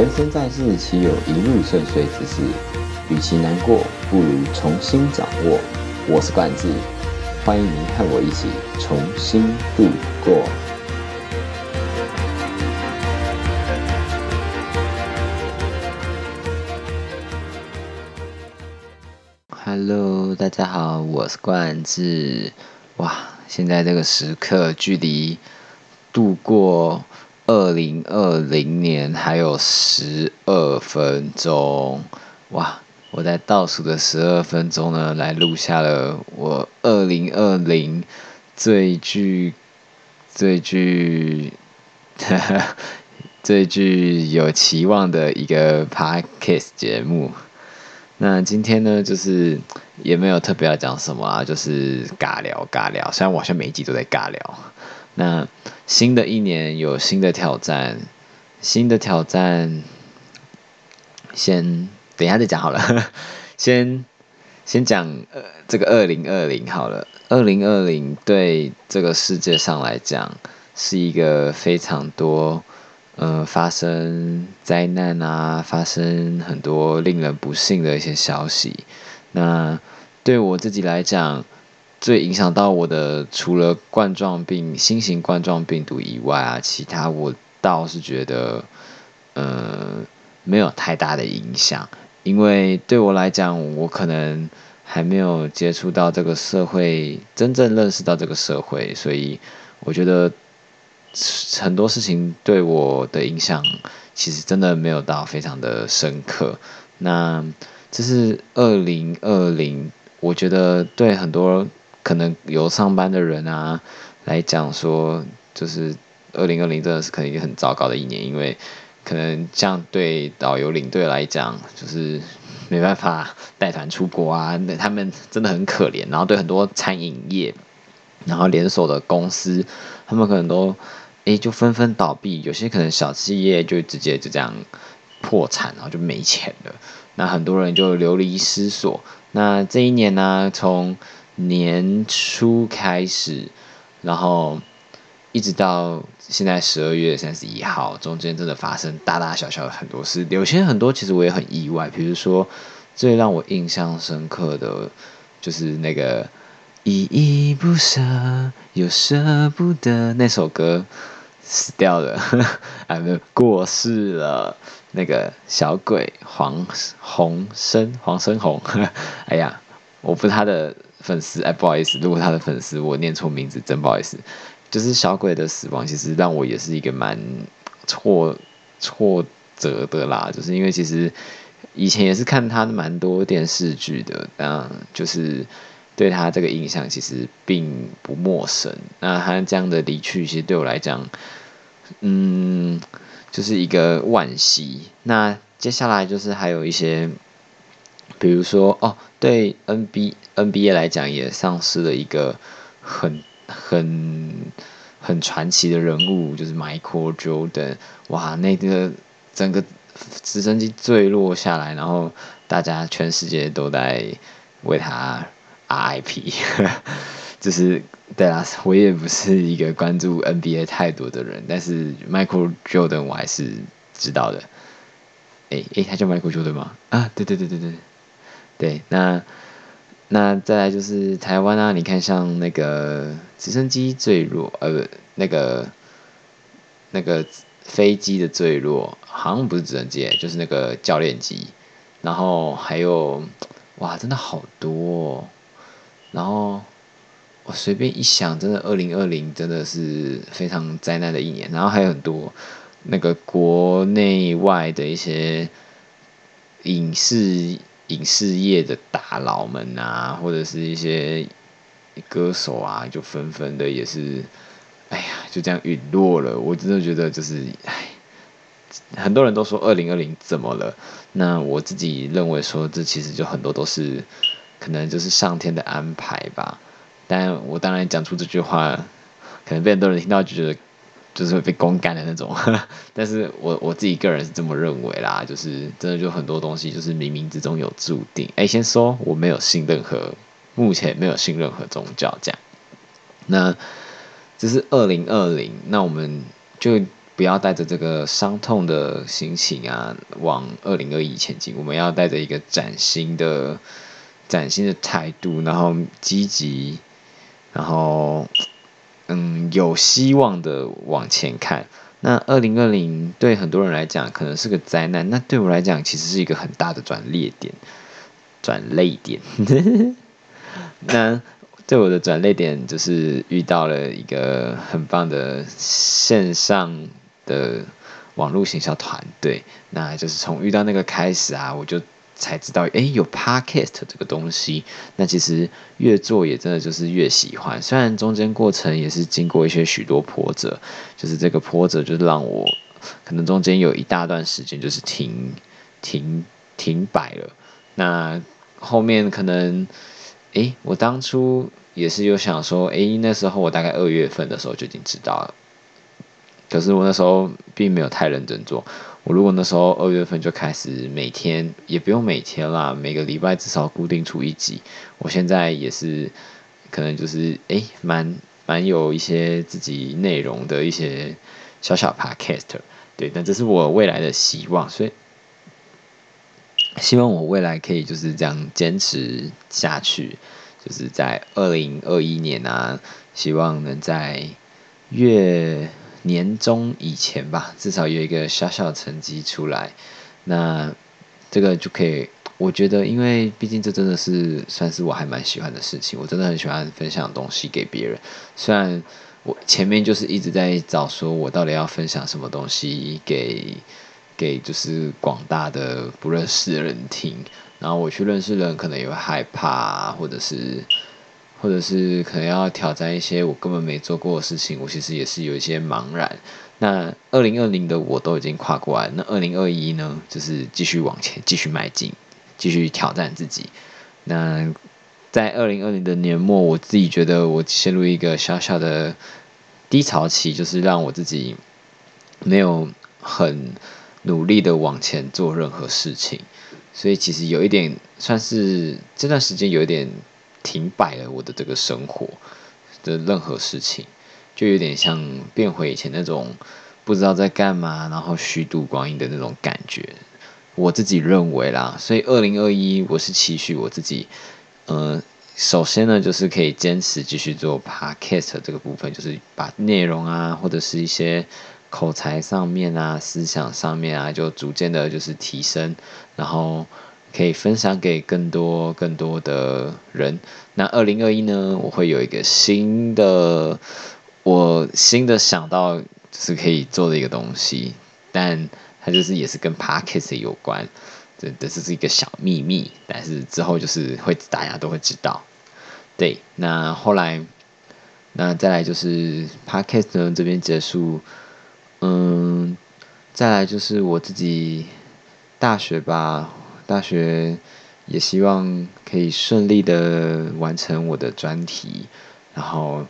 人生在世，岂有一路顺遂之事？与其难过，不如重新掌握。我是冠志，欢迎您和我一起重新度过。Hello，大家好，我是冠志。哇，现在这个时刻，距离度过。二零二零年还有十二分钟，哇！我在倒数的十二分钟呢，来录下了我二零二零最具、最具、最具有期望的一个 podcast 节目。那今天呢，就是也没有特别要讲什么啊，就是尬聊尬聊。虽然我好像每一集都在尬聊。那新的一年有新的挑战，新的挑战，先等一下再讲好了。先先讲呃这个二零二零好了。二零二零对这个世界上来讲是一个非常多呃发生灾难啊，发生很多令人不幸的一些消息。那对我自己来讲。最影响到我的，除了冠状病、新型冠状病毒以外啊，其他我倒是觉得，呃，没有太大的影响。因为对我来讲，我可能还没有接触到这个社会，真正认识到这个社会，所以我觉得很多事情对我的影响，其实真的没有到非常的深刻。那这是二零二零，我觉得对很多。可能有上班的人啊来讲说，就是二零二零真的是可能一个很糟糕的一年，因为可能这样对导游领队来讲，就是没办法带团出国啊，那 他们真的很可怜。然后对很多餐饮业，然后连锁的公司，他们可能都诶就纷纷倒闭，有些可能小企业就直接就这样破产，然后就没钱了。那很多人就流离失所。那这一年呢，从年初开始，然后一直到现在十二月三十一号，中间真的发生大大小小的很多事，有些很多其实我也很意外。比如说，最让我印象深刻的，就是那个依依不舍又舍不得那首歌死掉了，啊，没有过世了。那个小鬼黄鸿生，黄生红，哎呀，我不是他的。粉丝哎，不好意思，如果他的粉丝我念错名字，真不好意思。就是小鬼的死亡，其实让我也是一个蛮挫挫折的啦。就是因为其实以前也是看他蛮多电视剧的，但就是对他这个印象其实并不陌生。那他这样的离去，其实对我来讲，嗯，就是一个惋惜。那接下来就是还有一些。比如说哦，对 N B N B A 来讲，也丧失了一个很很很传奇的人物，就是 Michael Jordan。哇，那个整个直升机坠落下来，然后大家全世界都在为他 R I P。就是对啦，我也不是一个关注 N B A 太多的人，但是 Michael Jordan 我还是知道的。诶诶，他叫 Michael Jordan 吗？啊，对对对对对。对，那那再来就是台湾啊，你看像那个直升机坠落，呃，那个那个飞机的坠落，好像不是直升机，就是那个教练机，然后还有哇，真的好多，然后我随便一想，真的二零二零真的是非常灾难的一年，然后还有很多那个国内外的一些影视。影视业的大佬们啊，或者是一些歌手啊，就纷纷的也是，哎呀，就这样陨落了。我真的觉得就是，哎，很多人都说二零二零怎么了？那我自己认为说，这其实就很多都是可能就是上天的安排吧。但我当然讲出这句话，可能被很多人听到就觉得。就是会被公干的那种，但是我我自己个人是这么认为啦，就是真的就很多东西就是冥冥之中有注定。哎，先说我没有信任何，目前没有信任何宗教这样。那这是二零二零，那我们就不要带着这个伤痛的心情啊，往二零二一前进。我们要带着一个崭新的、崭新的态度，然后积极，然后嗯，有希望的往前看。那二零二零对很多人来讲可能是个灾难，那对我来讲其实是一个很大的转捩点、转泪点。那对我的转泪点就是遇到了一个很棒的线上的网络行销团队，那就是从遇到那个开始啊，我就才知道，哎，有 podcast 这个东西。那其实越做也真的就是越喜欢，虽然中间过程也是经过一些许多波折，就是这个波折就是让我可能中间有一大段时间就是停停停摆了。那后面可能，哎，我当初。也是有想说，哎，那时候我大概二月份的时候就已经知道了，可是我那时候并没有太认真做。如果那时候二月份就开始每天，也不用每天啦，每个礼拜至少固定出一集。我现在也是，可能就是哎，蛮蛮有一些自己内容的一些小小 podcast，对，但这是我未来的希望，所以希望我未来可以就是这样坚持下去。就是在二零二一年啊，希望能在月年终以前吧，至少有一个小小成绩出来。那这个就可以，我觉得，因为毕竟这真的是算是我还蛮喜欢的事情，我真的很喜欢分享东西给别人。虽然我前面就是一直在找，说我到底要分享什么东西给给就是广大的不认识的人听。然后我去认识人，可能也会害怕，或者是，或者是可能要挑战一些我根本没做过的事情。我其实也是有一些茫然。那二零二零的我都已经跨过来，那二零二一呢，就是继续往前，继续迈进，继续挑战自己。那在二零二零的年末，我自己觉得我陷入一个小小的低潮期，就是让我自己没有很努力的往前做任何事情。所以其实有一点算是这段时间有一点停摆了我的这个生活的任何事情，就有点像变回以前那种不知道在干嘛，然后虚度光阴的那种感觉。我自己认为啦，所以二零二一我是期许我自己，呃，首先呢就是可以坚持继续做 podcast 这个部分，就是把内容啊或者是一些。口才上面啊，思想上面啊，就逐渐的就是提升，然后可以分享给更多更多的人。那二零二一呢，我会有一个新的，我新的想到是可以做的一个东西，但它就是也是跟 Parkes 有关，这这是一个小秘密，但是之后就是会大家都会知道。对，那后来，那再来就是 Parkes 呢这边结束。嗯，再来就是我自己大学吧，大学也希望可以顺利的完成我的专题，然后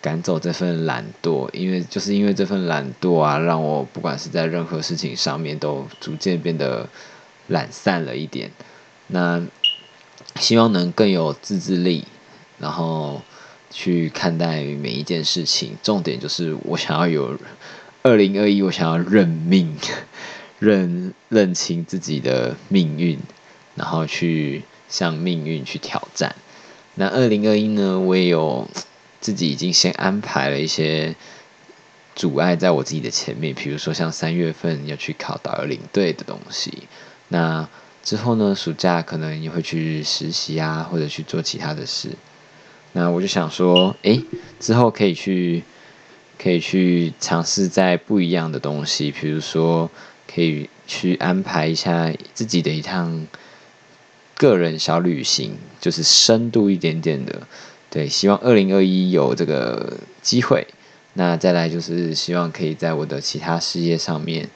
赶走这份懒惰，因为就是因为这份懒惰啊，让我不管是在任何事情上面都逐渐变得懒散了一点。那希望能更有自制力，然后去看待每一件事情。重点就是我想要有。二零二一，我想要认命，认认清自己的命运，然后去向命运去挑战。那二零二一呢，我也有自己已经先安排了一些阻碍在我自己的前面，比如说像三月份要去考导游领队的东西。那之后呢，暑假可能也会去实习啊，或者去做其他的事。那我就想说，诶，之后可以去。可以去尝试在不一样的东西，比如说可以去安排一下自己的一趟个人小旅行，就是深度一点点的。对，希望二零二一有这个机会。那再来就是希望可以在我的其他事业上面，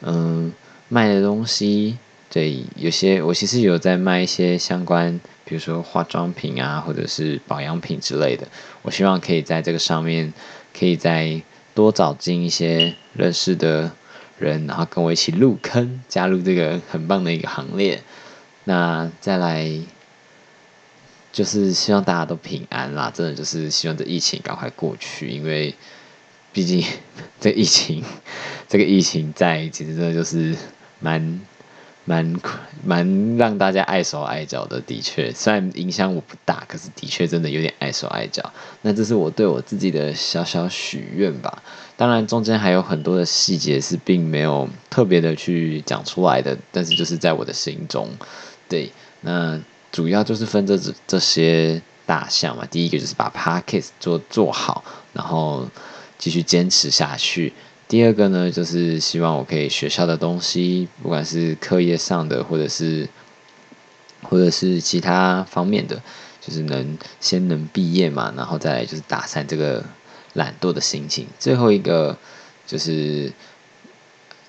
嗯，卖的东西，对，有些我其实有在卖一些相关，比如说化妆品啊，或者是保养品之类的。我希望可以在这个上面。可以再多找进一些认识的人，然后跟我一起入坑，加入这个很棒的一个行列。那再来就是希望大家都平安啦，真的就是希望这疫情赶快过去，因为毕竟这疫情这个疫情在，其实真的就是蛮。蛮蛮让大家碍手碍脚的，的确，虽然影响我不大，可是的确真的有点碍手碍脚。那这是我对我自己的小小许愿吧。当然，中间还有很多的细节是并没有特别的去讲出来的，但是就是在我的心中。对，那主要就是分这这些大项嘛。第一个就是把 p a r k a s 做做好，然后继续坚持下去。第二个呢，就是希望我可以学校的东西，不管是课业上的，或者是或者是其他方面的，就是能先能毕业嘛，然后再来就是打散这个懒惰的心情。最后一个就是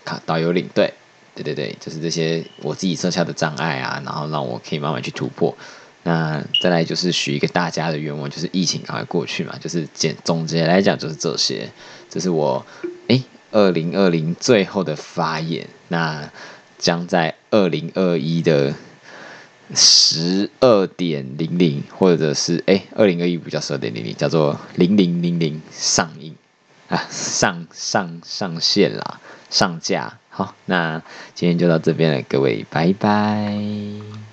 卡导游领队，对对对，就是这些我自己设下的障碍啊，然后让我可以慢慢去突破。那再来就是许一个大家的愿望，就是疫情赶快过去嘛，就是简总结来讲就是这些，这是我哎。二零二零最后的发言，那将在二零二一的十二点零零，或者是哎，二零二一不叫十二点零零，叫做零零零零上映啊，上上上线啦，上架。好，那今天就到这边了，各位，拜拜。